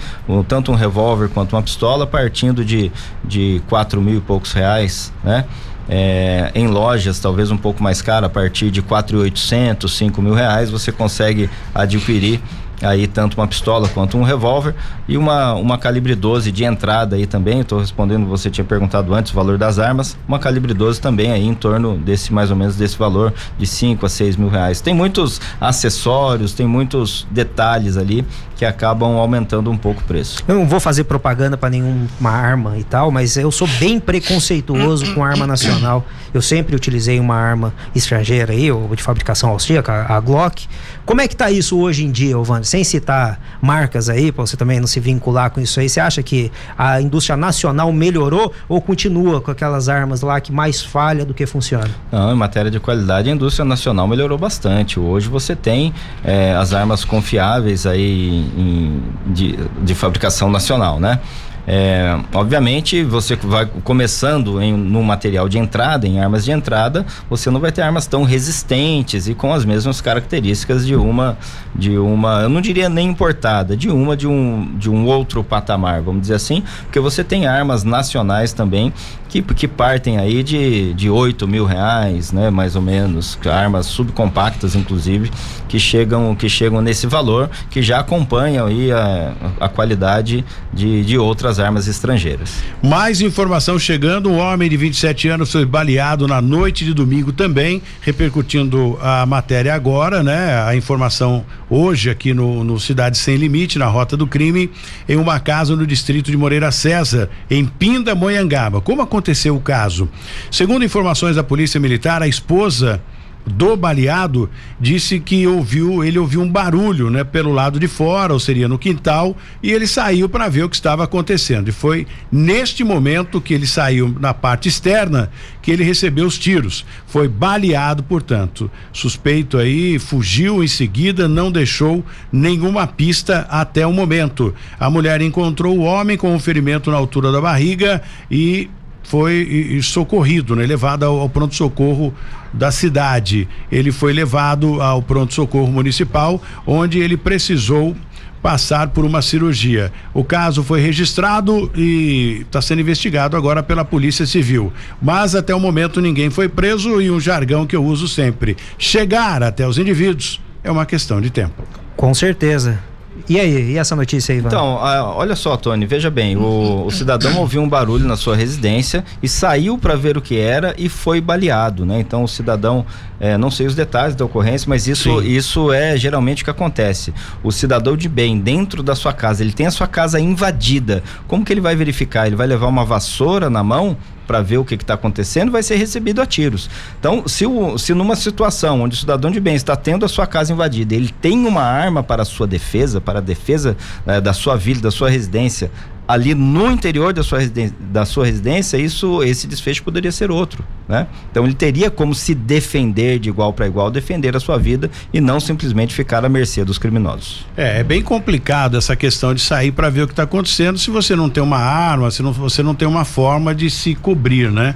tanto um revólver quanto uma pistola, partindo de, de quatro mil e poucos reais, né? É, em lojas talvez um pouco mais caro, a partir de quatro e oitocentos, cinco mil reais, você consegue adquirir aí tanto uma pistola quanto um revólver e uma, uma calibre 12 de entrada aí também. Estou respondendo, você tinha perguntado antes o valor das armas. Uma calibre 12 também aí em torno desse mais ou menos desse valor de 5 a 6 mil reais. Tem muitos acessórios, tem muitos detalhes ali que acabam aumentando um pouco o preço. Eu não vou fazer propaganda para nenhuma arma e tal, mas eu sou bem preconceituoso com arma nacional. Eu sempre utilizei uma arma estrangeira aí, ou de fabricação austríaca, a Glock. Como é que tá isso hoje em dia, Ovani? Sem citar marcas aí, para você também não se vincular com isso aí, você acha que a indústria nacional melhorou ou continua com aquelas armas lá que mais falha do que funciona? Não, em matéria de qualidade, a indústria nacional melhorou bastante. Hoje você tem é, as armas confiáveis aí em, de, de fabricação nacional, né? É, obviamente, você vai começando em, no material de entrada, em armas de entrada, você não vai ter armas tão resistentes e com as mesmas características de uma, de uma, eu não diria nem importada, de uma de um, de um outro patamar, vamos dizer assim, porque você tem armas nacionais também que, que partem aí de, de 8 mil reais, né, mais ou menos, armas subcompactas, inclusive, que chegam, que chegam nesse valor, que já acompanham aí a, a qualidade de, de outras armas estrangeiras. Mais informação chegando, um homem de 27 anos foi baleado na noite de domingo também, repercutindo a matéria agora, né, a informação hoje aqui no, no Cidade Sem Limite, na Rota do Crime, em uma casa no distrito de Moreira César, em Pinda, Moyangaba. Como aconteceu o caso. Segundo informações da Polícia Militar, a esposa do baleado disse que ouviu, ele ouviu um barulho, né, pelo lado de fora, ou seria no quintal, e ele saiu para ver o que estava acontecendo. E foi neste momento que ele saiu na parte externa que ele recebeu os tiros. Foi baleado, portanto. Suspeito aí fugiu em seguida, não deixou nenhuma pista até o momento. A mulher encontrou o homem com um ferimento na altura da barriga e foi socorrido, né? levado ao, ao pronto-socorro da cidade. Ele foi levado ao pronto-socorro municipal, onde ele precisou passar por uma cirurgia. O caso foi registrado e está sendo investigado agora pela Polícia Civil. Mas até o momento ninguém foi preso e um jargão que eu uso sempre: chegar até os indivíduos é uma questão de tempo. Com certeza. E aí, e essa notícia aí, Ivan? Então, olha só, Tony, veja bem, o, o cidadão ouviu um barulho na sua residência e saiu para ver o que era e foi baleado, né? Então o cidadão, é, não sei os detalhes da ocorrência, mas isso, isso é geralmente o que acontece. O cidadão de bem dentro da sua casa, ele tem a sua casa invadida. Como que ele vai verificar? Ele vai levar uma vassoura na mão para ver o que está acontecendo, vai ser recebido a tiros. Então, se, o, se numa situação onde o cidadão de bem está tendo a sua casa invadida, ele tem uma arma para a sua defesa, para a defesa né, da sua vida, da sua residência, ali no interior da sua, da sua residência, isso, esse desfecho poderia ser outro, né? Então ele teria como se defender de igual para igual, defender a sua vida e não simplesmente ficar à mercê dos criminosos. É, é bem complicado essa questão de sair para ver o que está acontecendo se você não tem uma arma, se não, você não tem uma forma de se cobrir, né?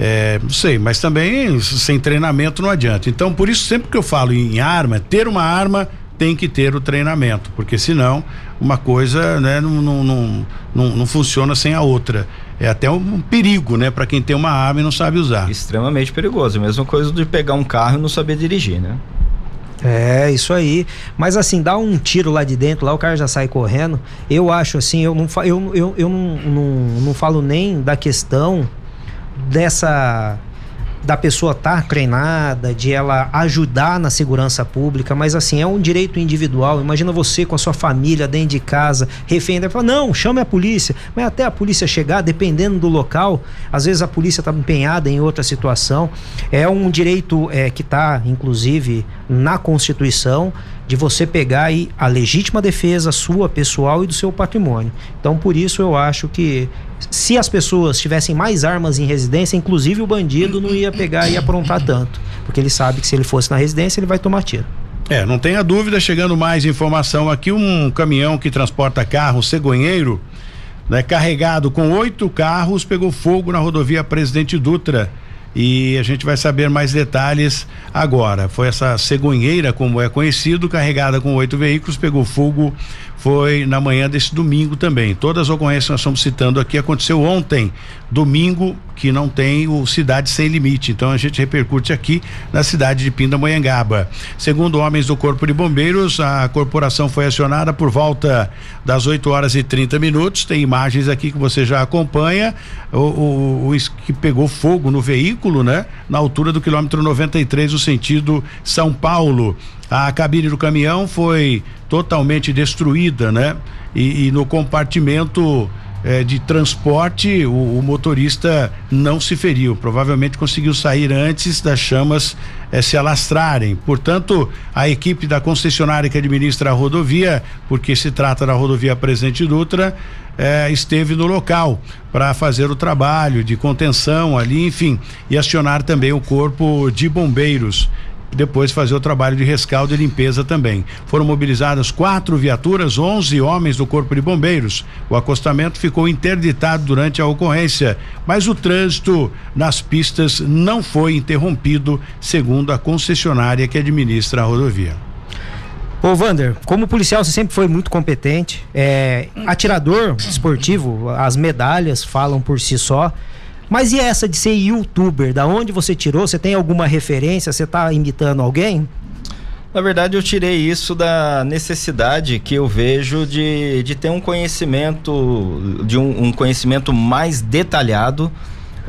É, não sei, mas também sem treinamento não adianta. Então, por isso, sempre que eu falo em arma, ter uma arma tem que ter o treinamento, porque senão uma coisa né, não, não, não, não, não funciona sem a outra. É até um, perigo, né, para quem tem uma arma e não sabe usar. Extremamente perigoso. Mesma coisa de pegar um carro e não saber dirigir, né? É, isso aí. Mas assim, dá um tiro lá de dentro, lá o cara já sai correndo. Eu acho assim, eu não, eu, eu, eu não, não, não falo nem da questão dessa da pessoa estar tá treinada, de ela ajudar na segurança pública, mas assim, é um direito individual. Imagina você com a sua família dentro de casa, refém, fala, não, chame a polícia. Mas até a polícia chegar, dependendo do local, às vezes a polícia está empenhada em outra situação. É um direito é, que está, inclusive, na Constituição de você pegar aí a legítima defesa sua, pessoal e do seu patrimônio. Então, por isso eu acho que se as pessoas tivessem mais armas em residência, inclusive o bandido não ia pegar e aprontar tanto, porque ele sabe que se ele fosse na residência, ele vai tomar tiro. É, não tenha dúvida, chegando mais informação aqui, um caminhão que transporta carro cegonheiro, né, carregado com oito carros, pegou fogo na rodovia Presidente Dutra e a gente vai saber mais detalhes agora. Foi essa cegonheira, como é conhecido, carregada com oito veículos, pegou fogo foi na manhã desse domingo também. Todas as ocorrências que nós estamos citando aqui aconteceu ontem, domingo, que não tem o Cidade Sem Limite. Então a gente repercute aqui na cidade de Pindamonhangaba. Segundo homens do Corpo de Bombeiros, a corporação foi acionada por volta das 8 horas e 30 minutos. Tem imagens aqui que você já acompanha. O, o, o que pegou fogo no veículo, né? Na altura do quilômetro 93, no sentido São Paulo. A cabine do caminhão foi totalmente destruída, né? E, e no compartimento eh, de transporte, o, o, motorista não se feriu. Provavelmente conseguiu sair antes das chamas eh, se alastrarem. Portanto, a equipe da concessionária que administra a rodovia, porque se trata da rodovia Presidente Dutra, eh, esteve no local para fazer o trabalho de contenção ali, enfim, e acionar também o corpo de bombeiros depois fazer o trabalho de rescaldo e limpeza também. Foram mobilizadas quatro viaturas, 11 homens do Corpo de Bombeiros. O acostamento ficou interditado durante a ocorrência, mas o trânsito nas pistas não foi interrompido, segundo a concessionária que administra a rodovia. Ô, Vander, como policial você sempre foi muito competente. É, atirador esportivo, as medalhas falam por si só. Mas e essa de ser youtuber? Da onde você tirou? Você tem alguma referência? Você está imitando alguém? Na verdade, eu tirei isso da necessidade que eu vejo de, de ter um conhecimento, de um, um conhecimento mais detalhado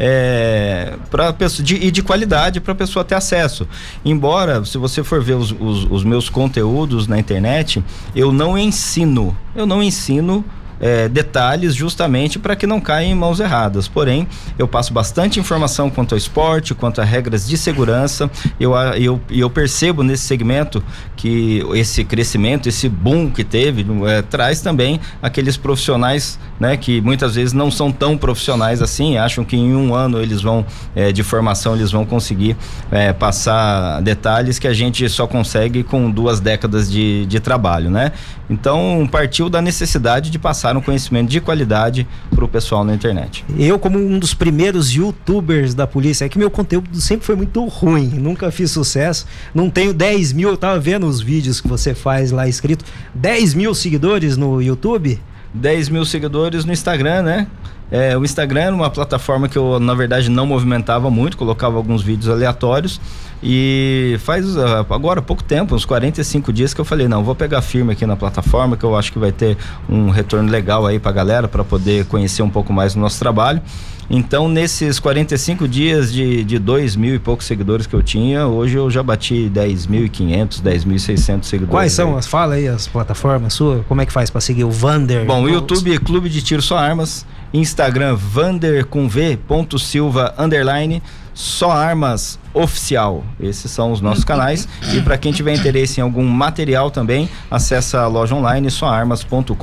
é, para de, e de qualidade para a pessoa ter acesso. Embora, se você for ver os, os, os meus conteúdos na internet, eu não ensino, eu não ensino é, detalhes justamente para que não caia em mãos erradas. Porém, eu passo bastante informação quanto ao esporte, quanto a regras de segurança. Eu, eu, eu percebo nesse segmento que esse crescimento, esse boom que teve, é, traz também aqueles profissionais né, que muitas vezes não são tão profissionais assim, acham que em um ano eles vão, é, de formação, eles vão conseguir é, passar detalhes que a gente só consegue com duas décadas de, de trabalho, né? Então, partiu da necessidade de passar um conhecimento de qualidade para o pessoal na internet. Eu, como um dos primeiros youtubers da polícia, é que meu conteúdo sempre foi muito ruim, nunca fiz sucesso. Não tenho 10 mil, eu tava vendo os vídeos que você faz lá escrito. 10 mil seguidores no YouTube? 10 mil seguidores no Instagram, né? É, o Instagram era uma plataforma que eu, na verdade, não movimentava muito, colocava alguns vídeos aleatórios. E faz uh, agora pouco tempo, uns 45 dias, que eu falei: não, vou pegar firme aqui na plataforma, que eu acho que vai ter um retorno legal aí pra galera, para poder conhecer um pouco mais do nosso trabalho. Então, nesses 45 dias de, de 2 mil e poucos seguidores que eu tinha, hoje eu já bati 10.500, 10.600 seguidores. Quais são? As, fala aí as plataformas suas. Como é que faz para seguir o Vander? Bom, o YouTube Clube de Tiro Só Armas. Instagram Vander com V, ponto Silva, underline, só armas oficial. Esses são os nossos canais. E para quem tiver interesse em algum material também, acessa a loja online soarmas.com.br.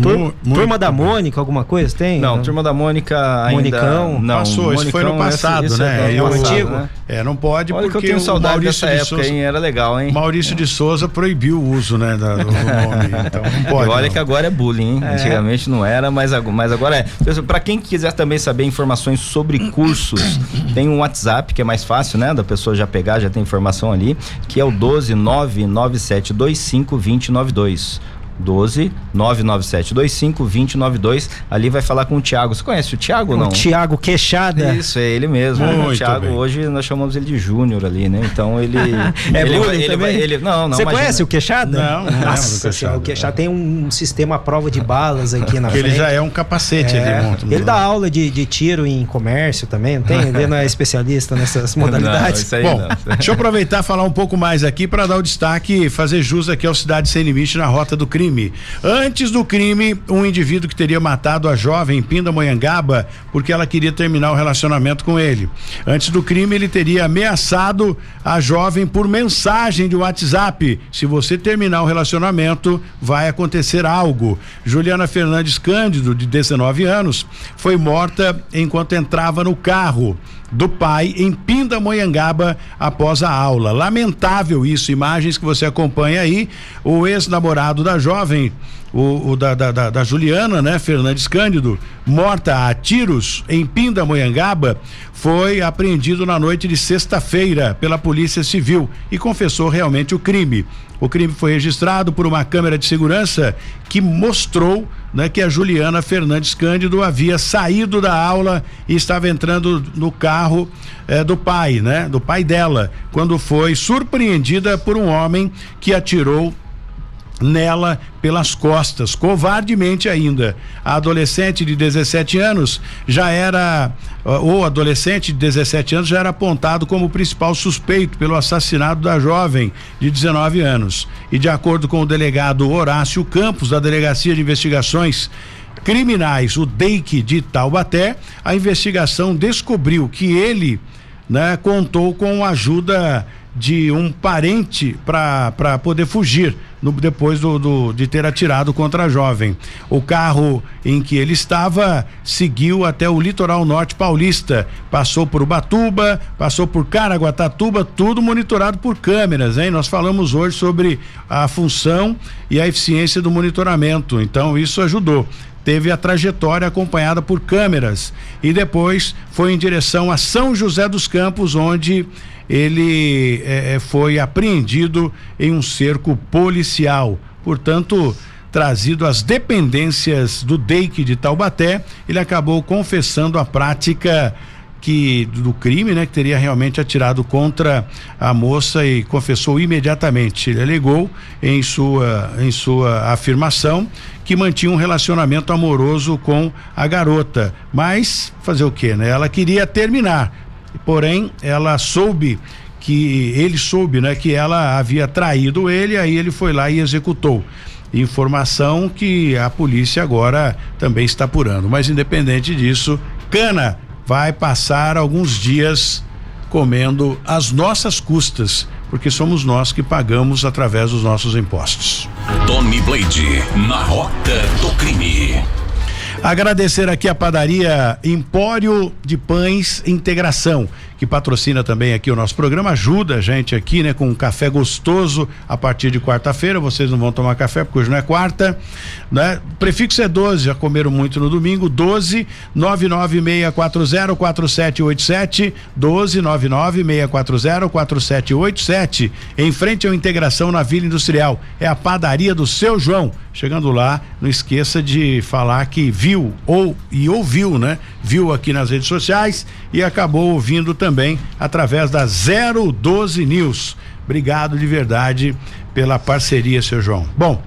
Tur turma da Mônica, alguma coisa tem? Não, Turma da Mônica ainda Monicão, não. Passou, isso foi no passado, esse, né? É, eu, antigo. Né? É, não pode Olha porque que eu tenho saudade Maurício dessa de época, Souza, hein? Era legal, hein? Maurício de Souza proibiu o uso, né, da, do nome. Então não pode. Olha não. que agora é bullying, hein? É. Antigamente não era, mas, mas agora é. Para quem quiser também saber informações sobre cursos, tem um WhatsApp que é mais fácil, né? Da pessoa já pegar, já tem informação ali, que é o 1299725 2092. 12 997 25 2092. Ali vai falar com o Thiago. Você conhece o Thiago ou não? O Thiago Queixada. Isso, é ele mesmo. Muito o Thiago, bem. hoje nós chamamos ele de Júnior ali, né? Então ele. É ele, bullying ele, também? ele, Não, não. Você imagina. conhece o Queixada? Não, não Nossa, Queixada, o Queixada tem um sistema à prova de balas aqui na Porque ele frente. já é um capacete, É, ele monta. ele dá aula de, de tiro em comércio também, não tem? Ele não é especialista nessas modalidades. Não, isso aí Bom, não. deixa eu aproveitar e falar um pouco mais aqui para dar o destaque e fazer jus aqui ao Cidade Sem Limite na rota do crime. Antes do crime, um indivíduo que teria matado a jovem em Pindamonhangaba porque ela queria terminar o relacionamento com ele. Antes do crime, ele teria ameaçado a jovem por mensagem de WhatsApp. Se você terminar o relacionamento, vai acontecer algo. Juliana Fernandes Cândido, de 19 anos, foi morta enquanto entrava no carro do pai em Pindamonhangaba após a aula. Lamentável isso, imagens que você acompanha aí. O ex-namorado da jovem, o, o da, da, da, da Juliana, né, Fernandes Cândido, morta a tiros em Pindamonhangaba, foi apreendido na noite de sexta-feira pela Polícia Civil e confessou realmente o crime. O crime foi registrado por uma câmera de segurança que mostrou né, que a Juliana Fernandes Cândido havia saído da aula e estava entrando no carro eh, do pai, né? Do pai dela, quando foi surpreendida por um homem que atirou nela pelas costas, covardemente ainda. A adolescente de 17 anos já era, ou adolescente de 17 anos já era apontado como principal suspeito pelo assassinato da jovem de 19 anos. E de acordo com o delegado Horácio Campos, da Delegacia de Investigações Criminais, o DEIC de Taubaté, a investigação descobriu que ele né, contou com ajuda de um parente para poder fugir no, depois do, do, de ter atirado contra a jovem. O carro em que ele estava seguiu até o litoral norte paulista, passou por Ubatuba, passou por Caraguatatuba, tudo monitorado por câmeras, hein? Nós falamos hoje sobre a função e a eficiência do monitoramento, então isso ajudou teve a trajetória acompanhada por câmeras e depois foi em direção a São José dos Campos, onde ele eh, foi apreendido em um cerco policial. Portanto, trazido às dependências do DEIC de Taubaté, ele acabou confessando a prática que do crime, né, que teria realmente atirado contra a moça e confessou imediatamente. Ele alegou em sua em sua afirmação que mantinha um relacionamento amoroso com a garota, mas fazer o quê, né? Ela queria terminar. Porém, ela soube que ele soube, né, que ela havia traído ele, aí ele foi lá e executou. Informação que a polícia agora também está apurando. Mas independente disso, Cana vai passar alguns dias comendo às nossas custas, porque somos nós que pagamos através dos nossos impostos. Tony Blade, na rota do crime. Agradecer aqui a padaria Empório de Pães Integração, que patrocina também aqui o nosso programa, ajuda a gente aqui, né, com um café gostoso a partir de quarta-feira. Vocês não vão tomar café porque hoje não é quarta, né? Prefixo é 12, já comeram muito no domingo. 12 99640 4787 12 99640 4787 em frente ao Integração na Vila Industrial. É a padaria do seu João. Chegando lá, não esqueça de falar que viu ou e ouviu, né? Viu aqui nas redes sociais e acabou ouvindo também através da 012 News. Obrigado de verdade pela parceria, seu João. Bom,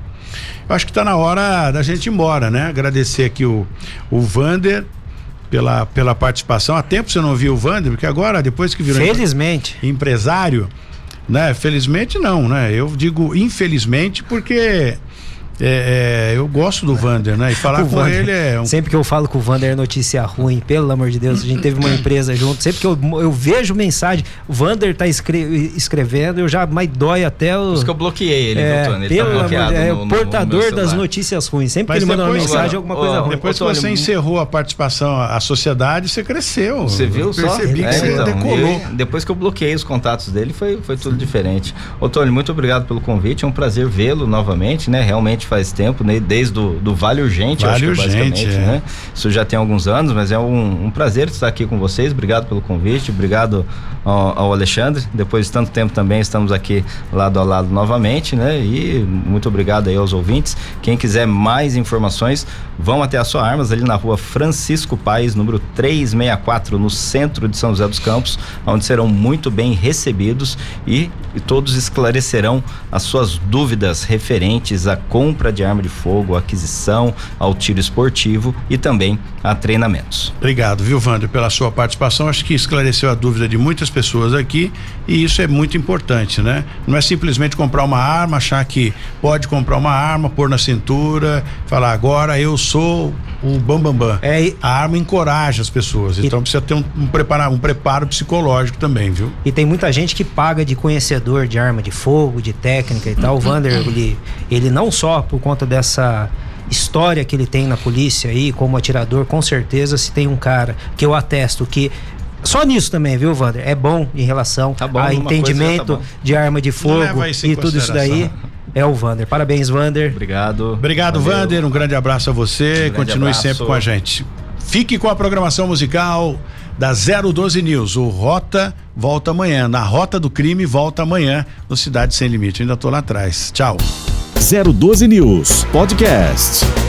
eu acho que está na hora da gente ir embora, né? Agradecer aqui o, o Vander pela, pela participação. Há tempo você não viu o Vander, porque agora, depois que virou Felizmente. empresário, né? Felizmente não, né? Eu digo infelizmente porque é, é, eu gosto do Vander, né? E falar O com Vander, ele é um Sempre que eu falo com o Vander é notícia ruim, pelo amor de Deus. A gente teve uma empresa junto. Sempre que eu, eu vejo mensagem, o Vander tá escre- escrevendo, eu já mais dói até o. Por isso que eu bloqueei ele, é, Tony? Ele pelo tá bloqueado é no- o no- no portador meu das notícias ruins. Sempre Mas que ele manda uma mensagem, alguma coisa ó, ruim. Depois que você mu- encerrou a participação à sociedade, você cresceu. Você viu só? Percebi que É, você então, decolou. e depois que eu bloqueei os contatos dele, foi, foi tudo diferente. Ô, Tony, muito obrigado pelo convite. É um prazer vê-lo novamente, né? Realmente faz tempo, né? desde do, do Vale Urgente, Vale acho que Urgente, basicamente, é. né? Isso já tem alguns anos, mas é um, um prazer estar aqui com vocês. Obrigado pelo convite, obrigado ao, ao Alexandre. Depois de tanto tempo também estamos aqui lado a lado novamente, né? E muito obrigado aí aos ouvintes. Quem quiser mais informações, vão até a sua armas ali na rua Francisco Paes, número 364, no centro de São José dos Campos, onde serão muito bem recebidos e, e todos esclarecerão as suas dúvidas referentes à compra de arma de fogo, aquisição, ao tiro esportivo e também a treinamentos. Obrigado, viu, Wander, pela sua participação. Acho que esclareceu a dúvida de muitas pessoas aqui e isso é muito importante, né? Não é simplesmente comprar uma arma, achar que pode comprar uma arma, pôr na cintura, falar agora eu sou o bambambam. Bam, bam. É, e- A arma encoraja as pessoas, E- então precisa ter um, um, preparo, um preparo psicológico também, viu? E tem muita gente que paga de conhecedor de arma de fogo, de técnica e tal. O Vander, ele, ele não só por conta dessa história que ele tem na polícia aí, como atirador, com certeza, se tem um cara que eu atesto que. Só nisso também, viu, Vander? É bom em relação Tá bom, a coisa já entendimento tá bom. de arma de fogo e tudo isso daí. É o Vander. Parabéns, Vander. Obrigado. Obrigado, Valeu. Vander. Um grande abraço a você. grande Continue abraço. sempre com a gente. Fique com a programação musical da 012 News. O Rota volta amanhã. Na Rota do Crime volta amanhã no Cidade Sem Limite. Ainda tô lá atrás. Tchau. 012 News Podcast.